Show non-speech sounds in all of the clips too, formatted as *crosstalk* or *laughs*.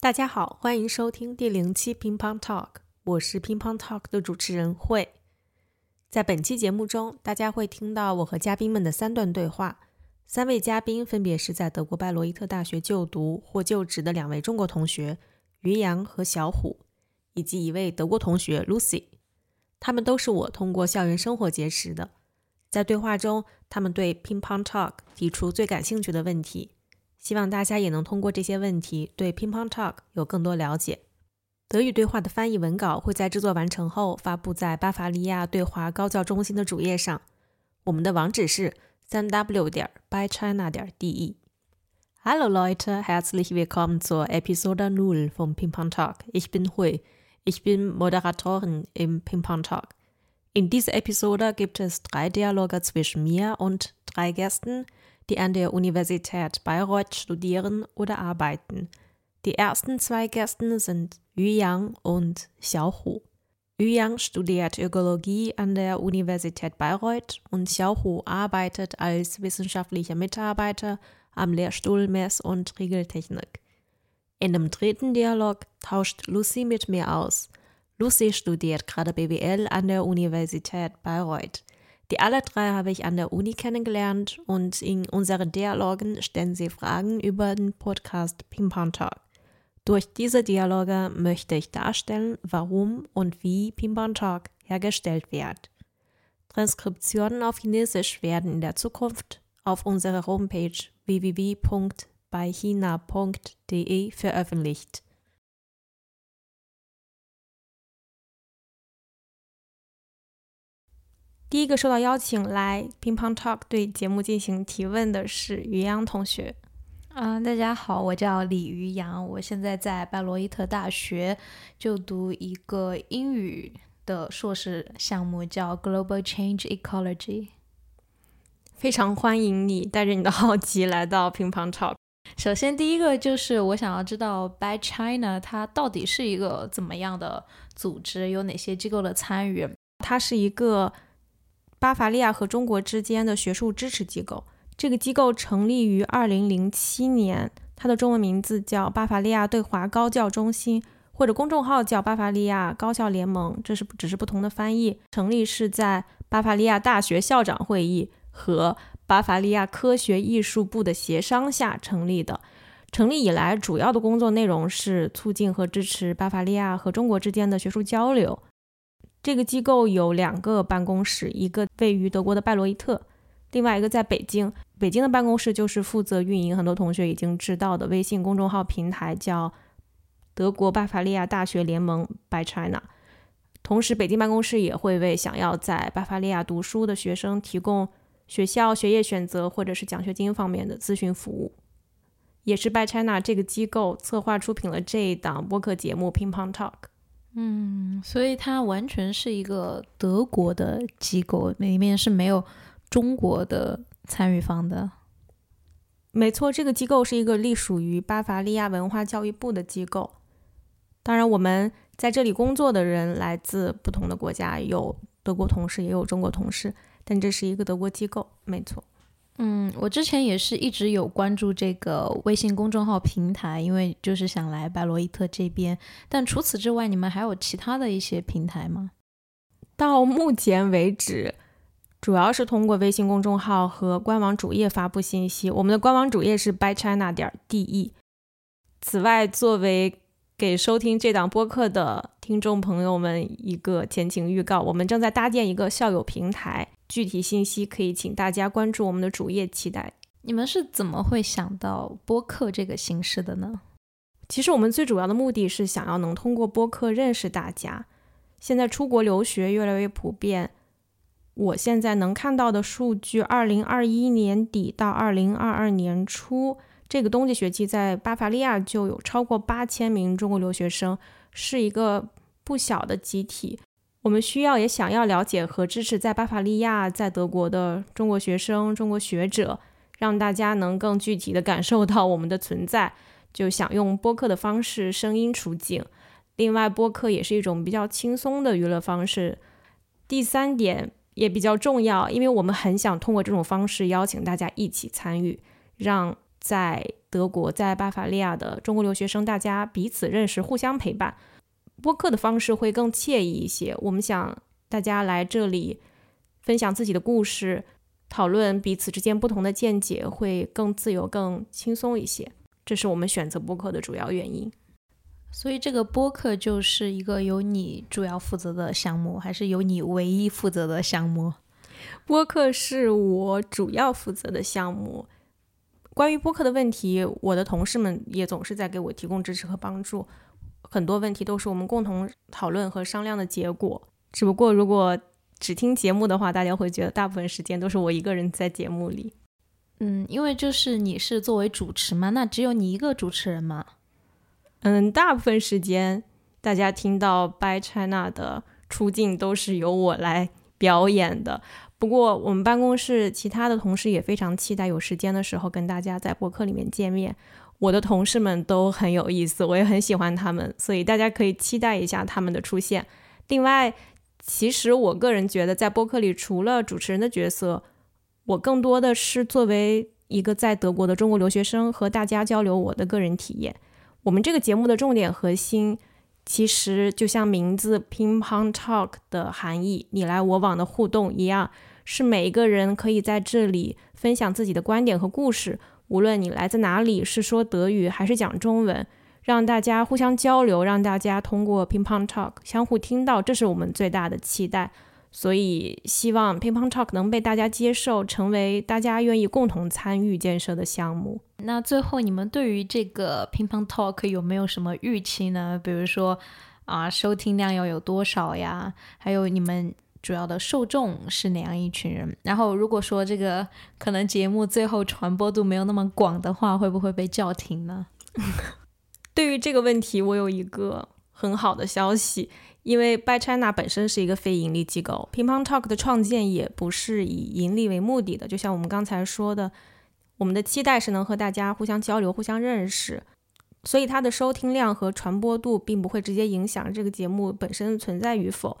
大家好，欢迎收听第零期乒乓 Talk，我是乒乓 Talk 的主持人慧。在本期节目中，大家会听到我和嘉宾们的三段对话。三位嘉宾分别是在德国拜罗伊特大学就读或就职的两位中国同学于洋和小虎，以及一位德国同学 Lucy。他们都是我通过校园生活结识的。在对话中，他们对乒乓 Talk 提出最感兴趣的问题。希望大家也能通过这些问题对 PingPong Talk 有更多了解。德语对话的翻译文稿会在制作完成后发布在巴伐利亚对华高教中心的主页上。我们的网址是三 w 点 bychina 点 de。Hallo Leute, herzlich willkommen zur Episode Null vom Ping-Pong Talk. Ich bin Hui. Ich bin Moderatorin im Ping-Pong Talk. In dieser Episode gibt es drei Dialoge zwischen mir und drei Gästen, die an der Universität Bayreuth studieren oder arbeiten. Die ersten zwei Gäste sind Yu Yang und Xiao Hu. Yu Yang studiert Ökologie an der Universität Bayreuth und Xiao Hu arbeitet als wissenschaftlicher Mitarbeiter am Lehrstuhl Mess- und Regeltechnik. In dem dritten Dialog tauscht Lucy mit mir aus. Lucy studiert gerade BWL an der Universität Bayreuth. Die alle drei habe ich an der Uni kennengelernt und in unseren Dialogen stellen sie Fragen über den Podcast Ping Pong Talk. Durch diese Dialoge möchte ich darstellen, warum und wie Ping Pong Talk hergestellt wird. Transkriptionen auf Chinesisch werden in der Zukunft auf unserer Homepage www.beihina.de veröffentlicht. 第一个受到邀请来乒乓 Talk 对节目进行提问的是于洋同学。啊，大家好，我叫李于洋，我现在在拜罗伊特大学就读一个英语的硕士项目，叫 Global Change Ecology。非常欢迎你带着你的好奇来到乒乓 Talk。首先，第一个就是我想要知道 By China 它到底是一个怎么样的组织，有哪些机构的参与？它是一个。巴伐利亚和中国之间的学术支持机构，这个机构成立于二零零七年，它的中文名字叫巴伐利亚对华高教中心，或者公众号叫巴伐利亚高校联盟，这是只是不同的翻译。成立是在巴伐利亚大学校长会议和巴伐利亚科学艺术部的协商下成立的。成立以来，主要的工作内容是促进和支持巴伐利亚和中国之间的学术交流。这个机构有两个办公室，一个位于德国的拜罗伊特，另外一个在北京。北京的办公室就是负责运营很多同学已经知道的微信公众号平台，叫德国巴伐利亚大学联盟 （By China）。同时，北京办公室也会为想要在巴伐利亚读书的学生提供学校学业选择或者是奖学金方面的咨询服务。也是 By China 这个机构策划出品了这一档播客节目《乒乓 Talk》。嗯，所以它完全是一个德国的机构，里面是没有中国的参与方的。没错，这个机构是一个隶属于巴伐利亚文化教育部的机构。当然，我们在这里工作的人来自不同的国家，有德国同事，也有中国同事，但这是一个德国机构，没错。嗯，我之前也是一直有关注这个微信公众号平台，因为就是想来白罗伊特这边。但除此之外，你们还有其他的一些平台吗？到目前为止，主要是通过微信公众号和官网主页发布信息。我们的官网主页是 bychina 点 de。此外，作为给收听这档播客的听众朋友们一个前情预告，我们正在搭建一个校友平台。具体信息可以请大家关注我们的主页，期待。你们是怎么会想到播客这个形式的呢？其实我们最主要的目的是想要能通过播客认识大家。现在出国留学越来越普遍，我现在能看到的数据，二零二一年底到二零二二年初这个冬季学期，在巴伐利亚就有超过八千名中国留学生，是一个不小的集体。我们需要也想要了解和支持在巴伐利亚、在德国的中国学生、中国学者，让大家能更具体的感受到我们的存在。就想用播客的方式声音出镜。另外，播客也是一种比较轻松的娱乐方式。第三点也比较重要，因为我们很想通过这种方式邀请大家一起参与，让在德国、在巴伐利亚的中国留学生，大家彼此认识，互相陪伴。播客的方式会更惬意一些。我们想大家来这里分享自己的故事，讨论彼此之间不同的见解，会更自由、更轻松一些。这是我们选择播客的主要原因。所以，这个播客就是一个由你主要负责的项目，还是由你唯一负责的项目？播客是我主要负责的项目。关于播客的问题，我的同事们也总是在给我提供支持和帮助。很多问题都是我们共同讨论和商量的结果。只不过，如果只听节目的话，大家会觉得大部分时间都是我一个人在节目里。嗯，因为就是你是作为主持嘛，那只有你一个主持人嘛。嗯，大部分时间大家听到 By China 的出镜都是由我来表演的。不过，我们办公室其他的同事也非常期待有时间的时候跟大家在博客里面见面。我的同事们都很有意思，我也很喜欢他们，所以大家可以期待一下他们的出现。另外，其实我个人觉得，在播客里除了主持人的角色，我更多的是作为一个在德国的中国留学生和大家交流我的个人体验。我们这个节目的重点核心，其实就像名字 “ping pong talk” 的含义，你来我往的互动一样，是每一个人可以在这里分享自己的观点和故事。无论你来自哪里，是说德语还是讲中文，让大家互相交流，让大家通过 ping pong talk 相互听到，这是我们最大的期待。所以，希望 ping pong talk 能被大家接受，成为大家愿意共同参与建设的项目。那最后，你们对于这个 ping pong talk 有没有什么预期呢？比如说，啊，收听量要有多少呀？还有你们。主要的受众是哪样一群人？然后如果说这个可能节目最后传播度没有那么广的话，会不会被叫停呢？*laughs* 对于这个问题，我有一个很好的消息，因为 By China 本身是一个非盈利机构，Ping Pong Talk 的创建也不是以盈利为目的的。就像我们刚才说的，我们的期待是能和大家互相交流、互相认识，所以它的收听量和传播度并不会直接影响这个节目本身存在与否。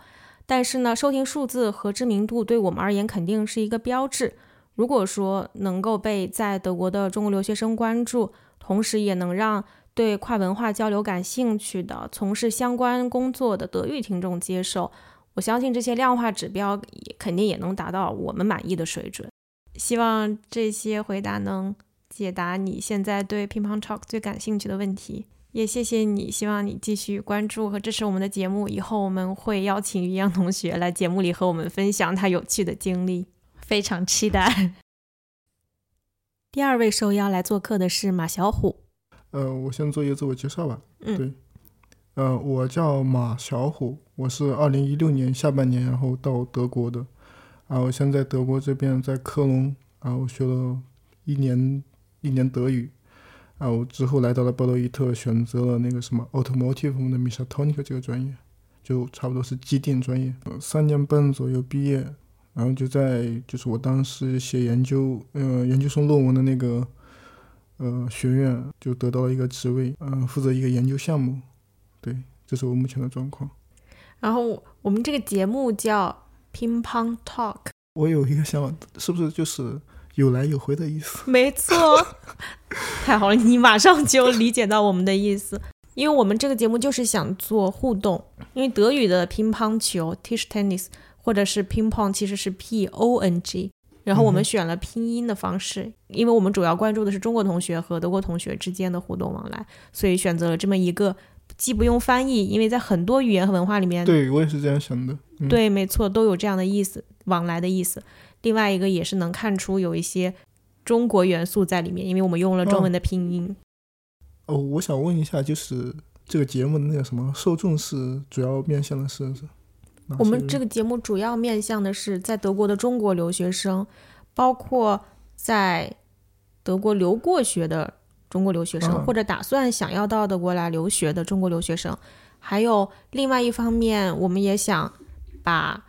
但是呢，收听数字和知名度对我们而言肯定是一个标志。如果说能够被在德国的中国留学生关注，同时也能让对跨文化交流感兴趣的、从事相关工作的德语听众接受，我相信这些量化指标也肯定也能达到我们满意的水准。希望这些回答能解答你现在对乒乓 talk 最感兴趣的问题。也谢谢你，希望你继续关注和支持我们的节目。以后我们会邀请于洋同学来节目里和我们分享他有趣的经历，非常期待。第二位受邀来做客的是马小虎。呃，我先做一个自我介绍吧。嗯，对，呃，我叫马小虎，我是二零一六年下半年然后到德国的，啊，我现在德国这边在科隆，啊，我学了一年一年德语。啊，我之后来到了巴洛伊特，选择了那个什么 automotive 的 mechatronic 这个专业，就差不多是机电专业。呃三年半左右毕业，然后就在就是我当时写研究，呃，研究生论文的那个呃学院，就得到了一个职位，嗯，负责一个研究项目。对，这是我目前的状况。然后我们这个节目叫乒乓 talk，我有一个想法，是不是就是？有来有回的意思，*laughs* 没错，*laughs* 太好了，你马上就理解到我们的意思，因为我们这个节目就是想做互动，因为德语的乒乓球 （Tisch Tennis） 或者是 ping pong 其实是 P O N G，然后我们选了拼音的方式，因为我们主要关注的是中国同学和德国同学之间的互动往来，所以选择了这么一个既不用翻译，因为在很多语言和文化里面，对我也是这样想的，对，没错，都有这样的意思，往来的意思。另外一个也是能看出有一些中国元素在里面，因为我们用了中文的拼音。哦，我想问一下，就是这个节目的那个什么受众是主要面向的是？我们这个节目主要面向的是在德国的中国留学生，包括在德国留过学的中国留学生，或者打算想要到德国来留学的中国留学生。还有另外一方面，我们也想把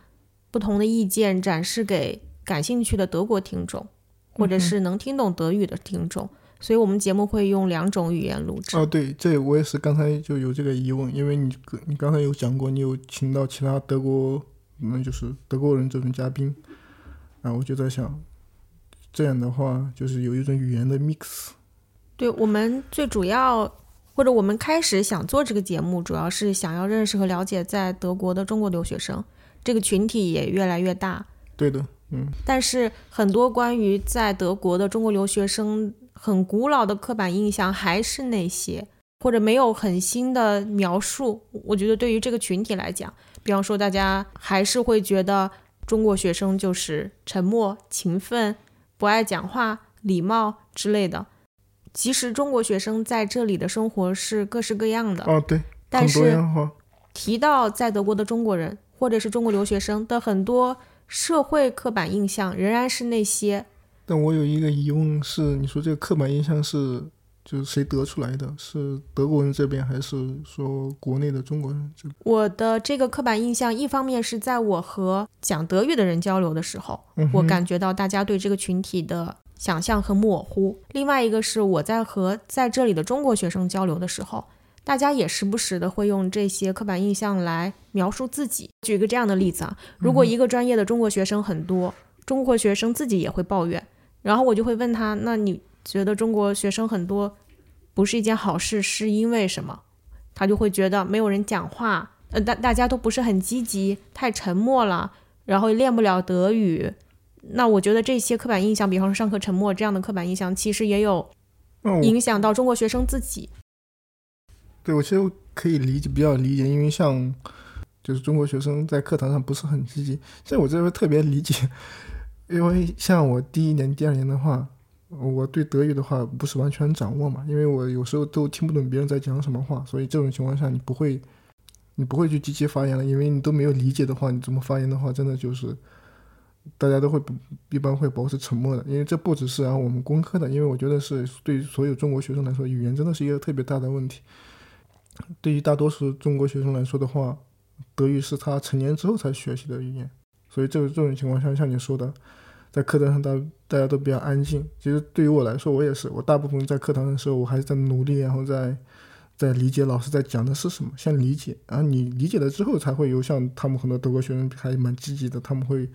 不同的意见展示给。感兴趣的德国听众，或者是能听懂德语的听众，所以我们节目会用两种语言录制。哦，对，这我也是刚才就有这个疑问，因为你你刚才有讲过，你有请到其他德国，那就是德国人这种嘉宾，啊，我就在想，这样的话就是有一种语言的 mix，对我们最主要，或者我们开始想做这个节目，主要是想要认识和了解在德国的中国留学生，这个群体也越来越大。对的，嗯，但是很多关于在德国的中国留学生很古老的刻板印象还是那些，或者没有很新的描述。我觉得对于这个群体来讲，比方说大家还是会觉得中国学生就是沉默、勤奋、不爱讲话、礼貌之类的。其实中国学生在这里的生活是各式各样的，哦，对，但是。提到在德国的中国人或者是中国留学生的很多社会刻板印象，仍然是那些。但我有一个疑问是，你说这个刻板印象是就是谁得出来的？是德国人这边，还是说国内的中国人这边？我的这个刻板印象，一方面是在我和讲德语的人交流的时候，嗯我感觉到大家对这个群体的想象很模糊；另外一个是我在和在这里的中国学生交流的时候，大家也时不时的会用这些刻板印象来描述自己。举个这样的例子啊，如果一个专业的中国学生很多，中国学生自己也会抱怨，然后我就会问他：那你觉得中国学生很多不是一件好事，是因为什么？他就会觉得没有人讲话，呃，大大家都不是很积极，太沉默了，然后练不了德语。那我觉得这些刻板印象，比方说上课沉默这样的刻板印象，其实也有影响到中国学生自己。对我其实可以理解，比较理解，因为像就是中国学生在课堂上不是很积极，所以我这边特别理解，因为像我第一年、第二年的话，我对德语的话不是完全掌握嘛，因为我有时候都听不懂别人在讲什么话，所以这种情况下你不会，你不会去积极发言了，因为你都没有理解的话，你怎么发言的话，真的就是大家都会一般会保持沉默的，因为这不只是啊我们工科的，因为我觉得是对所有中国学生来说，语言真的是一个特别大的问题。对于大多数中国学生来说的话，德语是他成年之后才学习的语言，所以这这种情况下，像你说的，在课堂上大大家都比较安静。其实对于我来说，我也是，我大部分在课堂的时候，我还是在努力，然后在在理解老师在讲的是什么，先理解，然后你理解了之后，才会有像他们很多德国学生还蛮积极的，他们会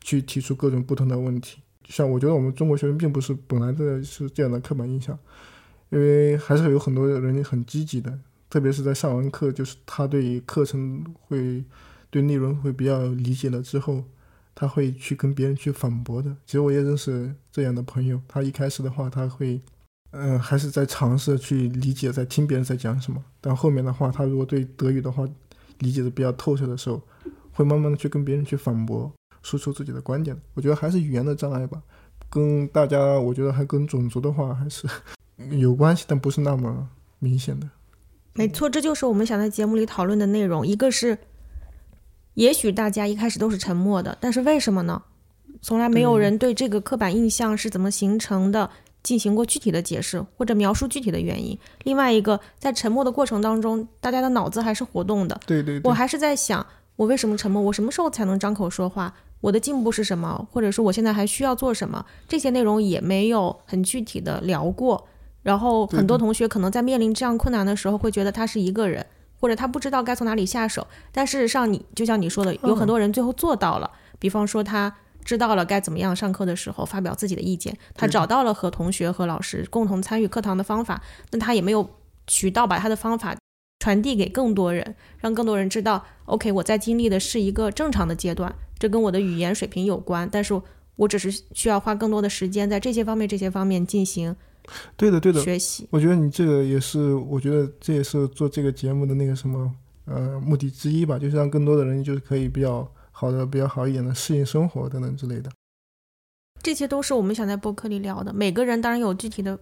去提出各种不同的问题。像我觉得我们中国学生并不是本来的是这样的刻板印象，因为还是有很多人很积极的，特别是在上完课，就是他对课程会对内容会比较理解了之后，他会去跟别人去反驳的。其实我也认识这样的朋友，他一开始的话他会，嗯、还是在尝试去理解，在听别人在讲什么，但后面的话，他如果对德语的话理解的比较透彻的时候，会慢慢的去跟别人去反驳，输出自己的观点。我觉得还是语言的障碍吧，跟大家我觉得还跟种族的话还是 *laughs* 有关系，但不是那么明显的。没错，这就是我们想在节目里讨论的内容。一个是，也许大家一开始都是沉默的，但是为什么呢？从来没有人对这个刻板印象是怎么形成的进行过具体的解释或者描述具体的原因。另外一个，在沉默的过程当中，大家的脑子还是活动的，对对对我，还是在想，我为什么沉默？我什么时候才能张口说话？我的进步是什么？或者说我现在还需要做什么？这些内容也没有很具体的聊过。然后很多同学可能在面临这样困难的时候，会觉得他是一个人，或者他不知道该从哪里下手。但事实上你，就像你说的，有很多人最后做到了。比方说，他知道了该怎么样上课的时候发表自己的意见，他找到了和同学和老师共同参与课堂的方法，那他也没有渠道把他的方法传递给更多人，让更多人知道，OK，我在经历的是一个正常的阶段，这跟我的语言水平有关，但是我只是需要花更多的时间在这些方面、这些方面进行对的对的。学习。我觉得你这个也是，我觉得这也是做这个节目的那个什么呃目的之一吧，就是让更多的人就是可以比较好的、比较好一点的适应生活等等之类的。这些都是我们想在播客里聊的。每个人当然有具体的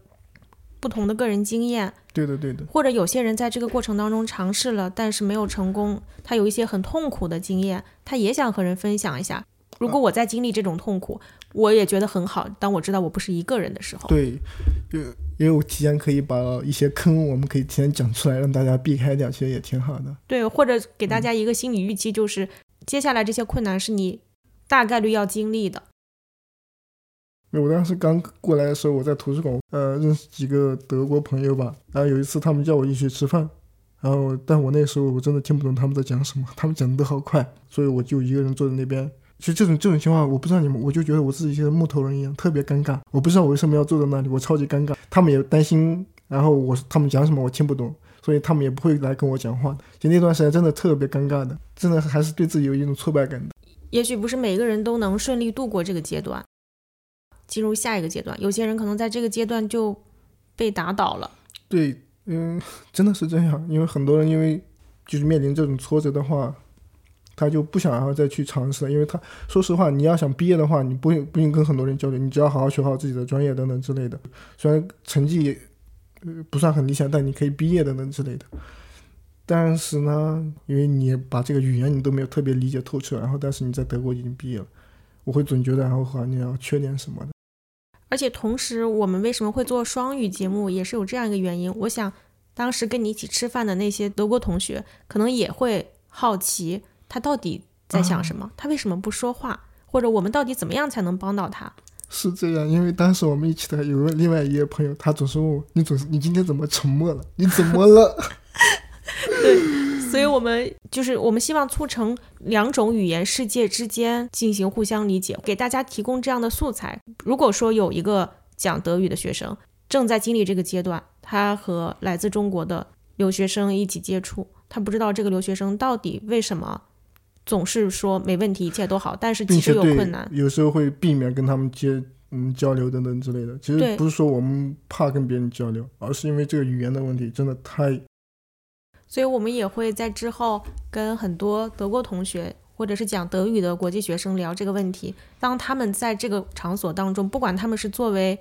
不同的个人经验，对的对的，或者有些人在这个过程当中尝试了，但是没有成功，他有一些很痛苦的经验，他也想和人分享一下。如果我在经历这种痛苦，我也觉得很好。当我知道我不是一个人的时候，对，就也有提前可以把一些坑，我们可以提前讲出来，让大家避开掉，其实也挺好的。对，或者给大家一个心理预期，就是接下来这些困难是你大概率要经历的。我当时刚过来的时候，我在图书馆，呃，认识几个德国朋友吧。然后有一次他们叫我一起吃饭，然后但我那时候我真的听不懂他们在讲什么，他们讲的都好快，所以我就一个人坐在那边，其实这种这种情况，我不知道你们，我就觉得我自己像木头人一样，特别尴尬。我不知道我为什么要坐在那里，我超级尴尬。他们也担心，然后我他们讲什么我听不懂，所以他们也不会来跟我讲话。就那段时间真的特别尴尬的，真的还是对自己有一种挫败感的。也许不是每个人都能顺利度过这个阶段，进入下一个阶段。有些人可能在这个阶段就被打倒了。对，嗯，*laughs* 真的是这样，因为很多人因为就是面临这种挫折的话，他就不想要再去尝试了。因为他说实话，你要想毕业的话，你不用不用跟很多人交流，你只要好好学好自己的专业等等之类的。虽然成绩呃不算很理想，但你可以毕业等等之类的。但是呢，因为你把这个语言你都没有特别理解透彻，然后但是你在德国已经毕业了，我会总觉得然后好像你要缺点什么的。而且同时，我们为什么会做双语节目，也是有这样一个原因。我想，当时跟你一起吃饭的那些德国同学，可能也会好奇他到底在想什么，他为什么不说话，或者我们到底怎么样才能帮到他？是这样，因为当时我们一起的有个另外一个朋友，他总是问我：“你总是你今天怎么沉默了？*laughs* 你怎么了？”对，所以我们就是我们希望促成两种语言世界之间进行互相理解，给大家提供这样的素材。如果说有一个讲德语的学生正在经历这个阶段，他和来自中国的留学生一起接触，他不知道这个留学生到底为什么总是说没问题，一切都好，但是其实有困难，有时候会避免跟他们接嗯交流等等之类的。其实不是说我们怕跟别人交流，而是因为这个语言的问题真的太。所以我们也会在之后跟很多德国同学或者是讲德语的国际学生聊这个问题。当他们在这个场所当中，不管他们是作为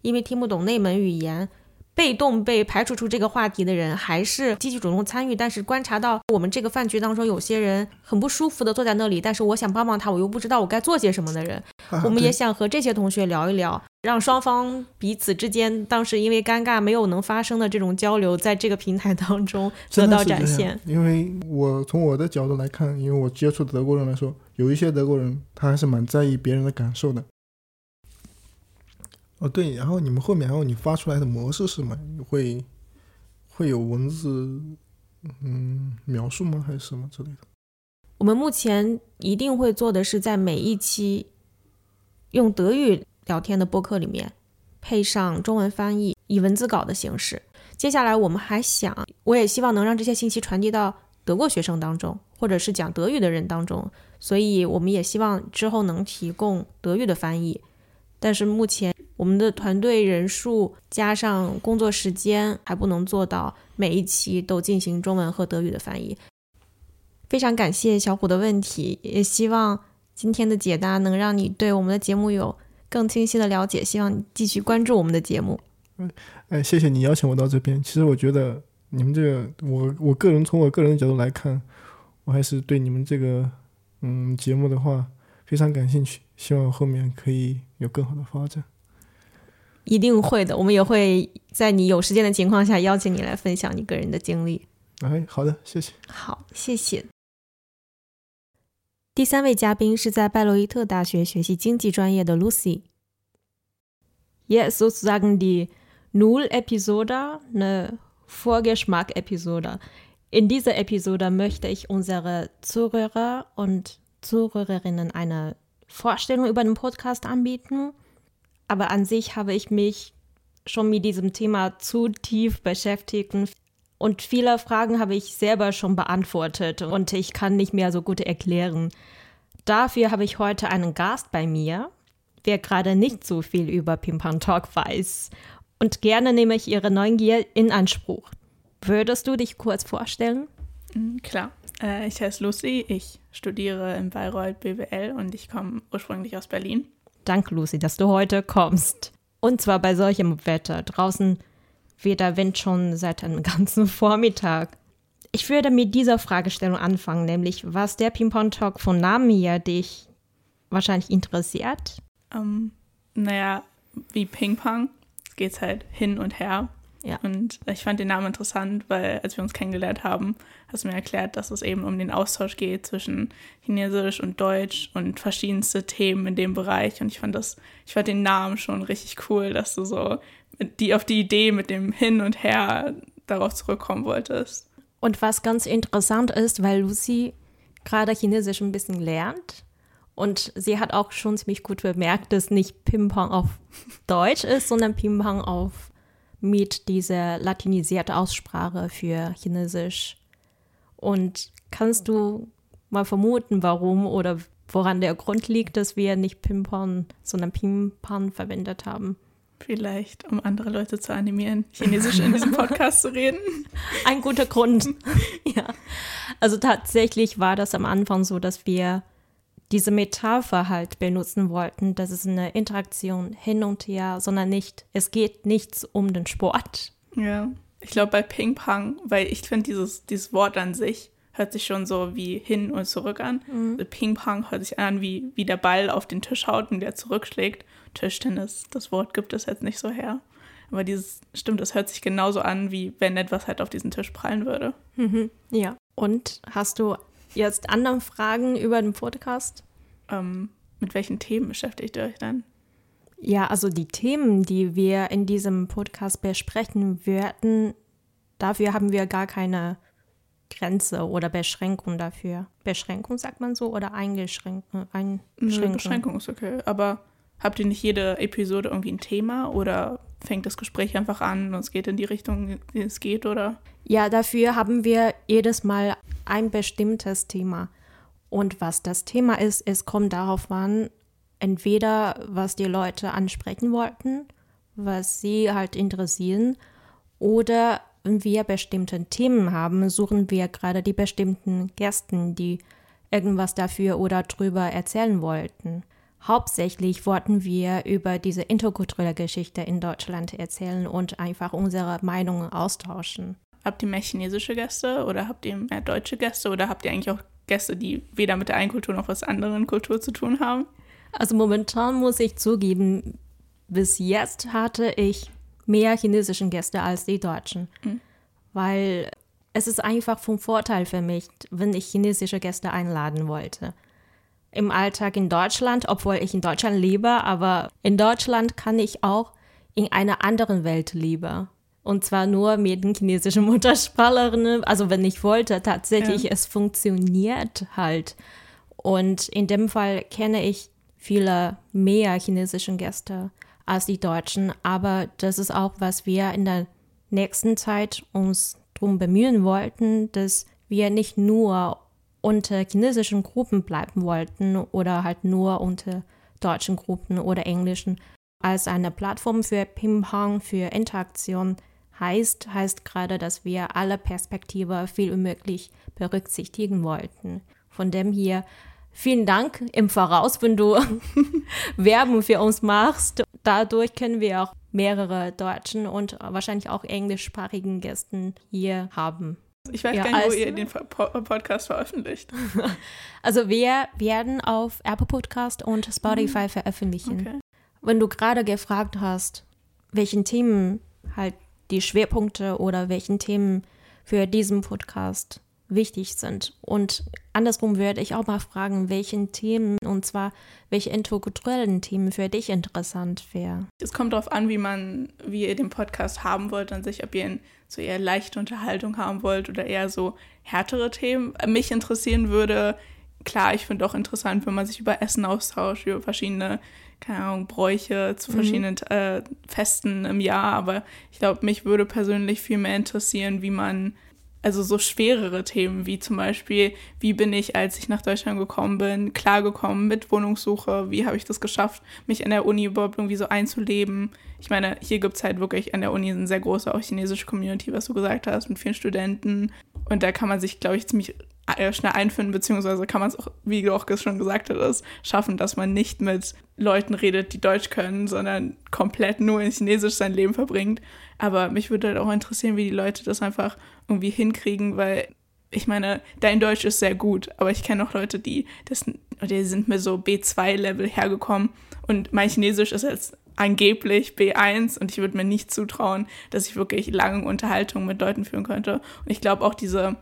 因为听不懂内门语言。被动被排除出这个话题的人，还是积极主动参与。但是观察到我们这个饭局当中，有些人很不舒服的坐在那里，但是我想帮帮他，我又不知道我该做些什么的人，我们也想和这些同学聊一聊，让双方彼此之间当时因为尴尬没有能发生的这种交流，在这个平台当中得到展现。因为我从我的角度来看，因为我接触德国人来说，有一些德国人他还是蛮在意别人的感受的。哦，对，然后你们后面，然后你发出来的模式是什么？会会有文字，嗯，描述吗？还是什么之类的？我们目前一定会做的是，在每一期用德语聊天的播客里面配上中文翻译，以文字稿的形式。接下来我们还想，我也希望能让这些信息传递到德国学生当中，或者是讲德语的人当中。所以我们也希望之后能提供德语的翻译，但是目前。我们的团队人数加上工作时间，还不能做到每一期都进行中文和德语的翻译。非常感谢小虎的问题，也希望今天的解答能让你对我们的节目有更清晰的了解。希望你继续关注我们的节目。嗯，哎，谢谢你邀请我到这边。其实我觉得你们这个，我我个人从我个人的角度来看，我还是对你们这个嗯节目的话非常感兴趣。希望后面可以有更好的发展。一定会的，我们也会在你有时间的情况下邀请你来分享你个人的经历。哎，好的，谢谢。好，谢谢。第三位嘉宾是在拜洛伊特大学学习经济专业的 Lucy。Yes, sozusagen die Null-Episode, eine Vorgeschmack-Episode. In dieser Episode möchte ich unsere Zuhörer und Zuhörerinnen eine Vorstellung über den Podcast anbieten aber an sich habe ich mich schon mit diesem Thema zu tief beschäftigt und viele Fragen habe ich selber schon beantwortet und ich kann nicht mehr so gut erklären. Dafür habe ich heute einen Gast bei mir, der gerade nicht so viel über Pimpang Talk weiß. Und gerne nehme ich Ihre Neugier in Anspruch. Würdest du dich kurz vorstellen? Mhm, klar. Äh, ich heiße Lucy, ich studiere in Bayreuth BWL und ich komme ursprünglich aus Berlin. Danke, Lucy, dass du heute kommst. Und zwar bei solchem Wetter. Draußen weht der Wind schon seit einem *laughs* ganzen Vormittag. Ich würde mit dieser Fragestellung anfangen, nämlich was der Ping-Pong-Talk von her dich wahrscheinlich interessiert. Ähm, naja, wie Ping-Pong geht es halt hin und her. Ja. Und ich fand den Namen interessant, weil als wir uns kennengelernt haben, hast du mir erklärt, dass es eben um den Austausch geht zwischen Chinesisch und Deutsch und verschiedenste Themen in dem Bereich. Und ich fand das, ich fand den Namen schon richtig cool, dass du so die auf die Idee mit dem Hin und Her darauf zurückkommen wolltest. Und was ganz interessant ist, weil Lucy gerade Chinesisch ein bisschen lernt Und sie hat auch schon ziemlich gut bemerkt, dass nicht Ping-Pong auf Deutsch ist, sondern Ping-Pong auf mit dieser latinisierte Aussprache für Chinesisch. Und kannst du mal vermuten, warum oder woran der Grund liegt, dass wir nicht Ping-Pong, sondern Ping-Pong verwendet haben? Vielleicht, um andere Leute zu animieren, Chinesisch in diesem *laughs* Podcast zu reden. Ein guter Grund. *laughs* ja. Also tatsächlich war das am Anfang so, dass wir diese Metapher halt benutzen wollten. Das ist eine Interaktion hin und her, sondern nicht, es geht nichts um den Sport. Ja. Ich glaube bei Ping Pong, weil ich finde dieses, dieses Wort an sich hört sich schon so wie hin und zurück an. Mhm. Also Ping Pong hört sich an, wie, wie der Ball auf den Tisch haut und der zurückschlägt. Tischtennis, das Wort gibt es jetzt nicht so her. Aber dieses, stimmt, das hört sich genauso an, wie wenn etwas halt auf diesen Tisch prallen würde. Mhm. Ja. Und hast du jetzt andere Fragen über den Podcast? Ähm, mit welchen Themen beschäftigt ihr euch dann? Ja, also die Themen, die wir in diesem Podcast besprechen werden, dafür haben wir gar keine Grenze oder Beschränkung dafür. Beschränkung sagt man so oder Eingeschränkung? Einschränkung. Beschränkung ist okay. Aber habt ihr nicht jede Episode irgendwie ein Thema oder fängt das Gespräch einfach an und es geht in die Richtung, wie es geht, oder? Ja, dafür haben wir jedes Mal ein bestimmtes Thema. Und was das Thema ist, es kommt darauf an, entweder was die Leute ansprechen wollten, was sie halt interessieren, oder wenn wir bestimmte Themen haben, suchen wir gerade die bestimmten Gästen, die irgendwas dafür oder drüber erzählen wollten. Hauptsächlich wollten wir über diese interkulturelle Geschichte in Deutschland erzählen und einfach unsere Meinungen austauschen. Habt ihr mehr chinesische Gäste oder habt ihr mehr deutsche Gäste oder habt ihr eigentlich auch Gäste, die weder mit der einen Kultur noch was anderen Kultur zu tun haben? Also momentan muss ich zugeben, bis jetzt hatte ich mehr chinesischen Gäste als die Deutschen, mhm. weil es ist einfach vom Vorteil für mich, wenn ich chinesische Gäste einladen wollte. Im Alltag in Deutschland, obwohl ich in Deutschland lebe, aber in Deutschland kann ich auch in einer anderen Welt leben. Und zwar nur mit den chinesischen *laughs* Muttersprachlerinnen. Also wenn ich wollte, tatsächlich, ja. es funktioniert halt. Und in dem Fall kenne ich viele mehr chinesischen Gäste als die Deutschen. Aber das ist auch, was wir in der nächsten Zeit uns darum bemühen wollten, dass wir nicht nur unter chinesischen Gruppen bleiben wollten oder halt nur unter deutschen Gruppen oder englischen. Als eine Plattform für Ping-Pong, für Interaktion heißt, heißt gerade, dass wir alle Perspektive viel wie möglich berücksichtigen wollten. Von dem hier vielen Dank im Voraus, wenn du *laughs* Werbung für uns machst. Dadurch können wir auch mehrere deutschen und wahrscheinlich auch englischsprachigen Gästen hier haben. Ich weiß ja, gar nicht, wo ihr den Podcast veröffentlicht. *laughs* Also wir werden auf Apple Podcast und Spotify mhm. veröffentlichen. Okay. Wenn du gerade gefragt hast, welchen Themen halt die Schwerpunkte oder welchen Themen für diesen Podcast wichtig sind. Und andersrum würde ich auch mal fragen, welchen Themen, und zwar welche interkulturellen Themen für dich interessant wären. Es kommt darauf an, wie man, wie ihr den Podcast haben wollt an sich, ob ihr ihn so eher leichte Unterhaltung haben wollt oder eher so härtere Themen. Mich interessieren würde, klar, ich finde auch interessant, wenn man sich über Essen austauscht, über verschiedene keine Ahnung, Bräuche zu mhm. verschiedenen mhm. äh, Festen im Jahr. Aber ich glaube, mich würde persönlich viel mehr interessieren, wie man, also so schwerere Themen wie zum Beispiel, wie bin ich, als ich nach Deutschland gekommen bin, klargekommen mit Wohnungssuche, wie habe ich das geschafft, mich an der Uni überhaupt irgendwie so einzuleben. Ich meine, hier gibt es halt wirklich an der Uni eine sehr große auch chinesische Community, was du gesagt hast, mit vielen Studenten. Und da kann man sich, glaube ich, ziemlich schnell einfinden, beziehungsweise kann man es auch, wie du auch schon gesagt hast, schaffen, dass man nicht mit Leuten redet, die Deutsch können, sondern komplett nur in Chinesisch sein Leben verbringt. Aber mich würde halt auch interessieren, wie die Leute das einfach irgendwie hinkriegen, weil ich meine, dein Deutsch ist sehr gut, aber ich kenne auch Leute, die das, die sind mir so B2-Level hergekommen und mein Chinesisch ist jetzt angeblich B1 und ich würde mir nicht zutrauen, dass ich wirklich lange Unterhaltungen mit Leuten führen könnte. Und ich glaube auch diese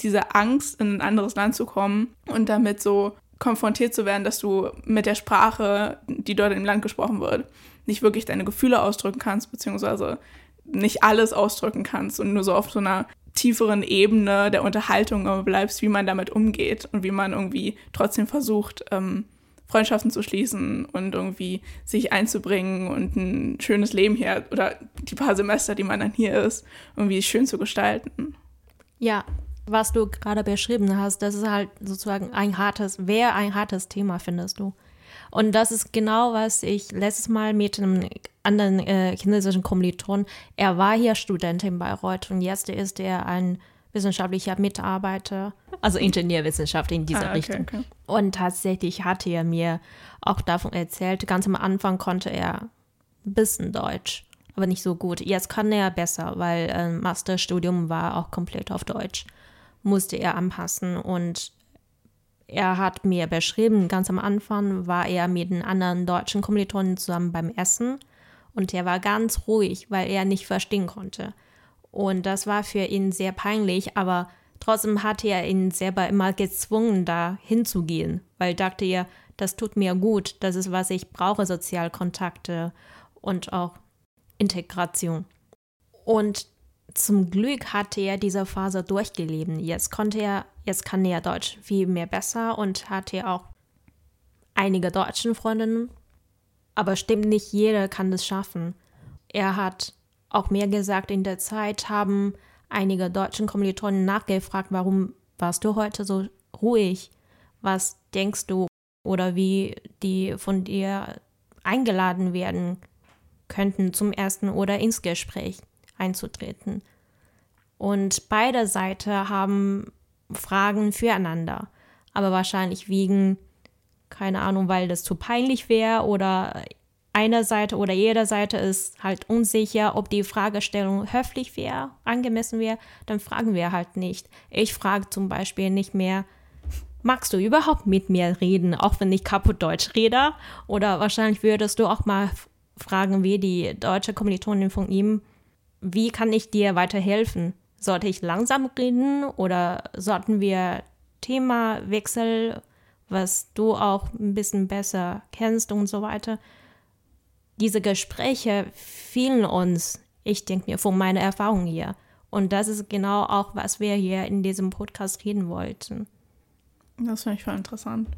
diese Angst, in ein anderes Land zu kommen und damit so konfrontiert zu werden, dass du mit der Sprache, die dort im Land gesprochen wird, nicht wirklich deine Gefühle ausdrücken kannst, beziehungsweise nicht alles ausdrücken kannst und nur so auf so einer tieferen Ebene der Unterhaltung bleibst, wie man damit umgeht und wie man irgendwie trotzdem versucht, ähm, Freundschaften zu schließen und irgendwie sich einzubringen und ein schönes Leben hier oder die paar Semester, die man dann hier ist, irgendwie schön zu gestalten. Ja, was du gerade beschrieben hast, das ist halt sozusagen ein hartes, wäre ein hartes Thema, findest du. Und das ist genau, was ich letztes Mal mit einem anderen äh, chinesischen Kommiliton, er war hier Student in Bayreuth und jetzt ist er ein wissenschaftlicher Mitarbeiter, also Ingenieurwissenschaft in dieser Ah, okay, Richtung. okay. Und tatsächlich hatte er mir auch davon erzählt, ganz am Anfang konnte er ein bisschen Deutsch, aber nicht so gut. Jetzt kann er besser, weil äh, Masterstudium war auch komplett auf Deutsch. Musste er anpassen und er hat mir beschrieben, ganz am Anfang war er mit den anderen deutschen Kommilitonen zusammen beim Essen und er war ganz ruhig, weil er nicht verstehen konnte. Und das war für ihn sehr peinlich, aber trotzdem hatte er ihn selber immer gezwungen, da hinzugehen, weil dachte er, das tut mir gut, das ist, was ich brauche, Sozialkontakte und auch Integration. Und zum Glück hatte er diese Phase durchgelebt. Jetzt konnte er, jetzt kann er Deutsch viel mehr besser und hatte auch einige deutschen Freundinnen. Aber stimmt nicht, jeder kann das schaffen. Er hat auch mehr gesagt, in der Zeit haben einige deutschen Kommilitonen nachgefragt, warum warst du heute so ruhig? Was denkst du? Oder wie die von dir eingeladen werden könnten, zum ersten oder ins Gespräch einzutreten. Und beide Seiten haben Fragen füreinander, aber wahrscheinlich wegen, keine Ahnung, weil das zu peinlich wäre oder einer Seite oder jeder Seite ist halt unsicher, ob die Fragestellung höflich wäre, angemessen wäre, dann fragen wir halt nicht. Ich frage zum Beispiel nicht mehr, magst du überhaupt mit mir reden, auch wenn ich kaputt Deutsch rede? Oder wahrscheinlich würdest du auch mal fragen, wie die deutsche Kommilitonin von ihm, wie kann ich dir weiterhelfen? Sollte ich langsam reden oder sollten wir Themawechsel, was du auch ein bisschen besser kennst und so weiter? Diese Gespräche fehlen uns, ich denke mir, von meiner Erfahrung hier. Und das ist genau auch, was wir hier in diesem Podcast reden wollten. Das finde ich voll interessant.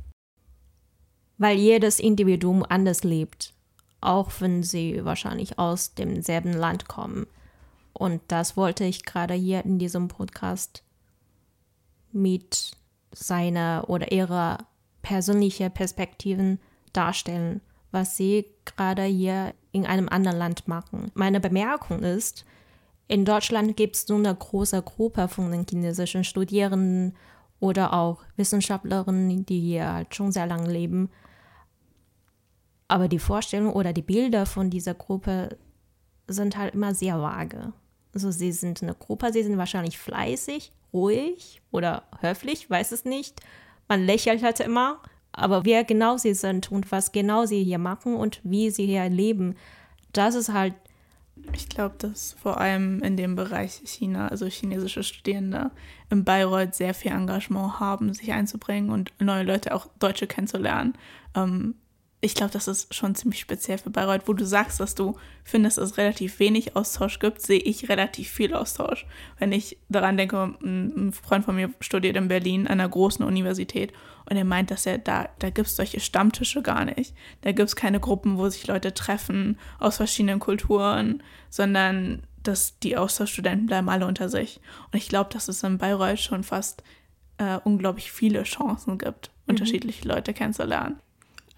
Weil jedes Individuum anders lebt, auch wenn sie wahrscheinlich aus demselben Land kommen. Und das wollte ich gerade hier in diesem Podcast mit seiner oder ihrer persönlichen Perspektiven darstellen, was sie gerade hier in einem anderen Land machen. Meine Bemerkung ist, in Deutschland gibt es so eine große Gruppe von den chinesischen Studierenden oder auch Wissenschaftlerinnen, die hier halt schon sehr lange leben. Aber die Vorstellung oder die Bilder von dieser Gruppe sind halt immer sehr vage. Also sie sind eine Gruppe, sie sind wahrscheinlich fleißig, ruhig oder höflich, weiß es nicht. Man lächelt halt immer, aber wer genau sie sind und was genau sie hier machen und wie sie hier leben, das ist halt Ich glaube, dass vor allem in dem Bereich China, also chinesische Studierende in Bayreuth sehr viel Engagement haben, sich einzubringen und neue Leute, auch Deutsche kennenzulernen. Ähm, ich glaube, das ist schon ziemlich speziell für Bayreuth, wo du sagst, dass du findest, dass es relativ wenig Austausch gibt, sehe ich relativ viel Austausch. Wenn ich daran denke, ein Freund von mir studiert in Berlin an einer großen Universität und er meint, dass er da, da gibt es solche Stammtische gar nicht. Da gibt es keine Gruppen, wo sich Leute treffen aus verschiedenen Kulturen, sondern dass die Austauschstudenten bleiben alle unter sich. Und ich glaube, dass es in Bayreuth schon fast äh, unglaublich viele Chancen gibt, unterschiedliche Leute kennenzulernen.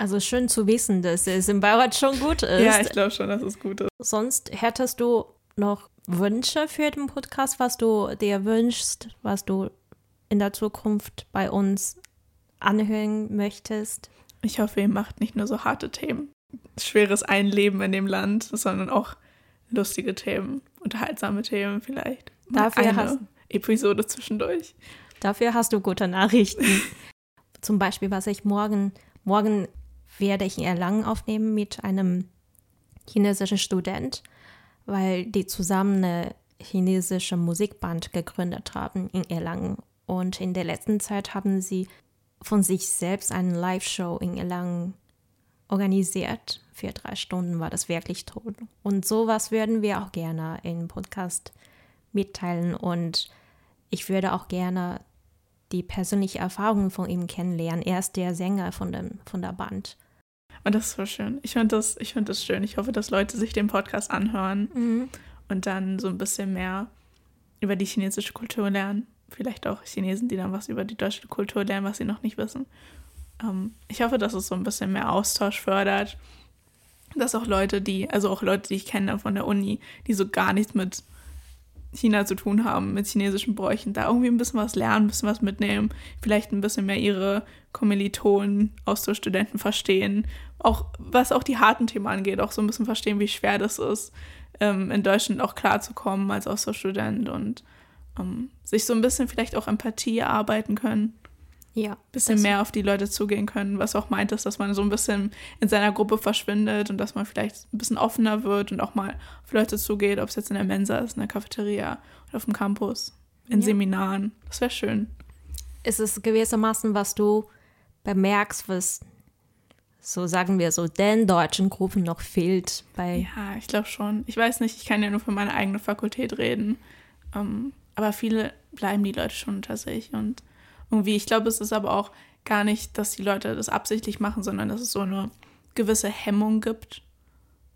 Also schön zu wissen, dass es in Bayreuth schon gut ist. Ja, ich glaube schon, dass es gut ist. Sonst hättest du noch Wünsche für den Podcast, was du dir wünschst, was du in der Zukunft bei uns anhören möchtest? Ich hoffe, ihr macht nicht nur so harte Themen, schweres Einleben in dem Land, sondern auch lustige Themen, unterhaltsame Themen vielleicht. Mal Dafür eine hast- Episode zwischendurch. Dafür hast du gute Nachrichten. *laughs* Zum Beispiel, was ich morgen, morgen werde ich in Erlangen aufnehmen mit einem chinesischen Student, weil die zusammen eine chinesische Musikband gegründet haben in Erlangen. Und in der letzten Zeit haben sie von sich selbst eine Live-Show in Erlangen organisiert. Für drei Stunden war das wirklich toll. Und sowas würden wir auch gerne im Podcast mitteilen. Und ich würde auch gerne die persönliche Erfahrung von ihm kennenlernen. Er ist der Sänger von, dem, von der Band. Und das ist so schön. Ich finde das, ich find das schön. Ich hoffe, dass Leute sich den Podcast anhören Mhm. und dann so ein bisschen mehr über die chinesische Kultur lernen. Vielleicht auch Chinesen, die dann was über die deutsche Kultur lernen, was sie noch nicht wissen. Ähm, ich hoffe, dass es so ein bisschen mehr Austausch fördert. Dass auch Leute, die, also auch Leute, die ich kenne von der Uni, die so gar nichts mit China zu tun haben, mit chinesischen Bräuchen, da irgendwie ein bisschen was lernen, ein bisschen was mitnehmen, vielleicht ein bisschen mehr ihre Kommilitonen, Austauschstudenten verstehen, auch was auch die harten Themen angeht, auch so ein bisschen verstehen, wie schwer das ist, ähm, in Deutschland auch klarzukommen als Austauschstudent und ähm, sich so ein bisschen vielleicht auch Empathie erarbeiten können, Ja. ein bisschen mehr auf die Leute zugehen können, was auch meint ist, dass man so ein bisschen in seiner Gruppe verschwindet und dass man vielleicht ein bisschen offener wird und auch mal auf Leute zugeht, ob es jetzt in der Mensa ist, in der Cafeteria oder auf dem Campus, in Ja. Seminaren. Das wäre schön. ist es gewissermaßen, was du bemerkst, was, so sagen wir so, den deutschen Gruppen noch fehlt bei. Ja, ich glaube schon. Ich weiß nicht, ich kann ja nur für meine eigene Fakultät reden. Ähm, aber viele bleiben die Leute schon unter sich. Und irgendwie, ich glaube, es ist aber auch gar nicht, dass die Leute das absichtlich machen, sondern dass es so eine gewisse Hemmung gibt.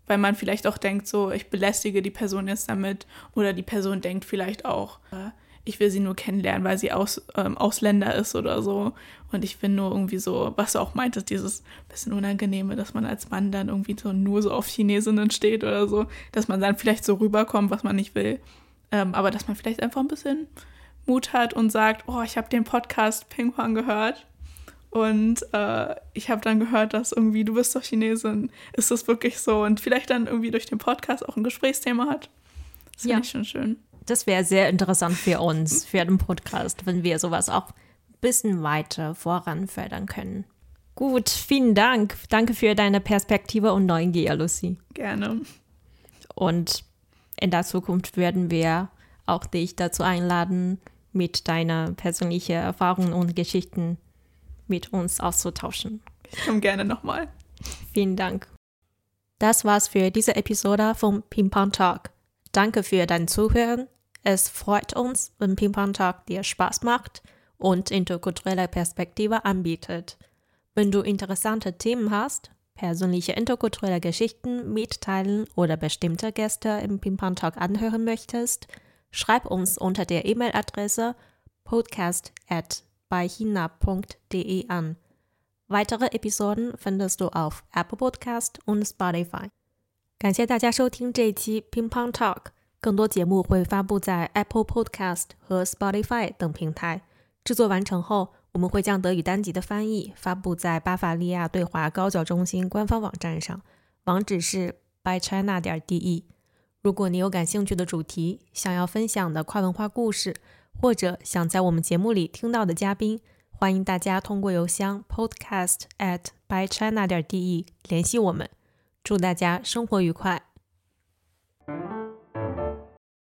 Weil man vielleicht auch denkt, so, ich belästige die Person jetzt damit. Oder die Person denkt vielleicht auch, äh, ich will sie nur kennenlernen, weil sie aus, ähm, Ausländer ist oder so. Und ich bin nur irgendwie so, was du auch meintest, dieses bisschen Unangenehme, dass man als Mann dann irgendwie so nur so auf Chinesinnen steht oder so, dass man dann vielleicht so rüberkommt, was man nicht will. Ähm, aber dass man vielleicht einfach ein bisschen Mut hat und sagt, oh, ich habe den Podcast Ping Pong gehört. Und äh, ich habe dann gehört, dass irgendwie, du bist doch Chinesin, ist das wirklich so? Und vielleicht dann irgendwie durch den Podcast auch ein Gesprächsthema hat. Das finde Ja. ich schon schön. Das wäre sehr interessant für uns, für den Podcast, wenn wir sowas auch ein bisschen weiter voranfördern können. Gut, vielen Dank. Danke für deine Perspektive und Neugier, Lucy. Gerne. Und in der Zukunft werden wir auch dich dazu einladen, mit deiner persönlichen Erfahrungen und Geschichten mit uns auszutauschen. Ich komme gerne nochmal. Vielen Dank. Das war's für diese Episode vom Ping Pong Talk. Danke für dein Zuhören. Es freut uns, wenn Ping Pong Talk dir Spaß macht und interkulturelle Perspektive anbietet. Wenn du interessante Themen hast, persönliche interkulturelle Geschichten mitteilen oder bestimmte Gäste im Ping Pong Talk anhören möchtest, schreib uns unter der E-Mail-Adresse podcast@beihina.de an. Weitere Episoden findest du auf Apple Podcast und Spotify。感谢大家收听这一期 Ping Pong Talk， 更多节目会发布在 Apple Podcast 和 Spotify 等平台。制作完成后，我们会将德语单集的翻译发布在巴伐利亚对华高教中心官方网站上，网址是 bychina 点 de。如果你有感兴趣的主题，想要分享的跨文化故事，或者想在我们节目里听到的嘉宾，欢迎大家通过邮箱 podcast at bychina 点 de 联系我们。祝大家生活愉快，